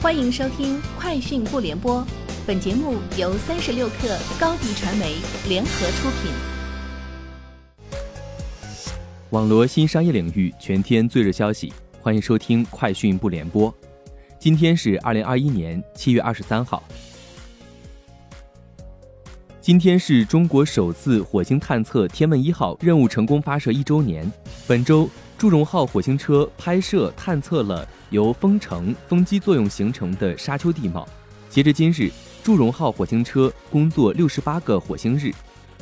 欢迎收听《快讯不联播》，本节目由三十六克高低传媒联合出品。网罗新商业领域全天最热消息，欢迎收听《快讯不联播》。今天是二零二一年七月二十三号。今天是中国首次火星探测“天问一号”任务成功发射一周年。本周。祝融号火星车拍摄探测了由风城风机作用形成的沙丘地貌。截至今日，祝融号火星车工作六十八个火星日，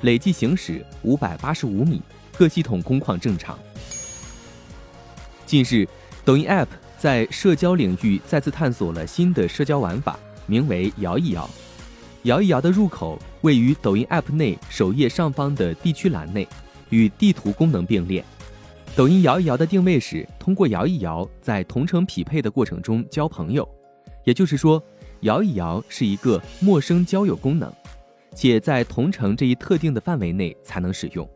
累计行驶五百八十五米，各系统工况正常。近日，抖音 App 在社交领域再次探索了新的社交玩法，名为“摇一摇”。摇一摇的入口位于抖音 App 内首页上方的地区栏内，与地图功能并列。抖音摇一摇的定位是通过摇一摇在同城匹配的过程中交朋友，也就是说，摇一摇是一个陌生交友功能，且在同城这一特定的范围内才能使用。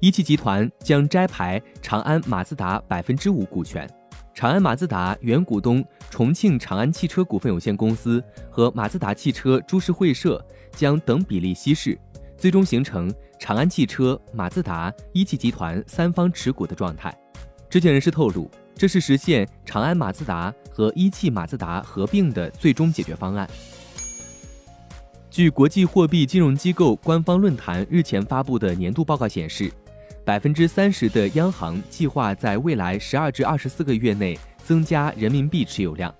一汽集团将摘牌长安马自达百分之五股权，长安马自达原股东重庆长安汽车股份有限公司和马自达汽车株式会社将等比例稀释。最终形成长安汽车、马自达、一汽集团三方持股的状态。知情人士透露，这是实现长安马自达和一汽马自达合并的最终解决方案。据国际货币金融机构官方论坛日前发布的年度报告显示，百分之三十的央行计划在未来十二至二十四个月内增加人民币持有量，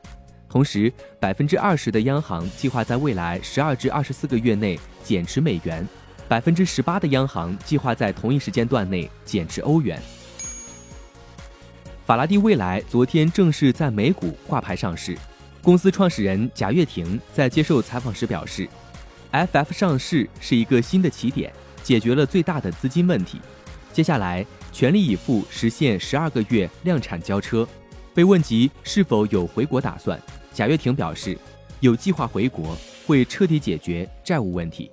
同时百分之二十的央行计划在未来十二至二十四个月内减持美元。百分之十八的央行计划在同一时间段内减持欧元。法拉第未来昨天正式在美股挂牌上市。公司创始人贾跃亭在接受采访时表示：“FF 上市是一个新的起点，解决了最大的资金问题。接下来全力以赴实现十二个月量产交车。”被问及是否有回国打算，贾跃亭表示：“有计划回国，会彻底解决债务问题。”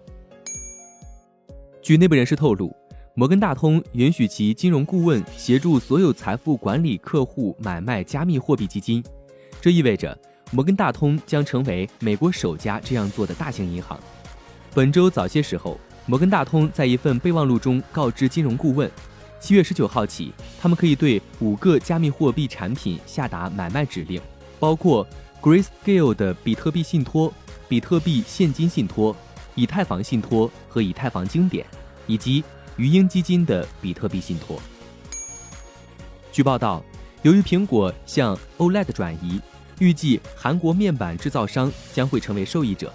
据内部人士透露，摩根大通允许其金融顾问协助所有财富管理客户买卖加密货币基金，这意味着摩根大通将成为美国首家这样做的大型银行。本周早些时候，摩根大通在一份备忘录中告知金融顾问，七月十九号起，他们可以对五个加密货币产品下达买卖指令，包括 Grayscale 的比特币信托、比特币现金信托。以太坊信托和以太坊经典，以及鱼鹰基金的比特币信托。据报道，由于苹果向 OLED 转移，预计韩国面板制造商将会成为受益者。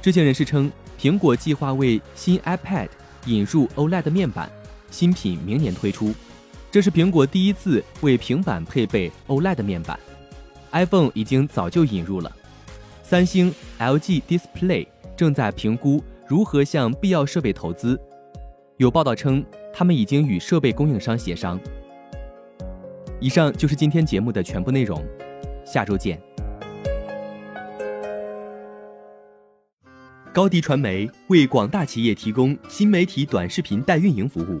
知情人士称，苹果计划为新 iPad 引入 OLED 面板，新品明年推出。这是苹果第一次为平板配备 OLED 面板，iPhone 已经早就引入了。三星、LG Display。正在评估如何向必要设备投资。有报道称，他们已经与设备供应商协商。以上就是今天节目的全部内容，下周见。高迪传媒为广大企业提供新媒体短视频代运营服务，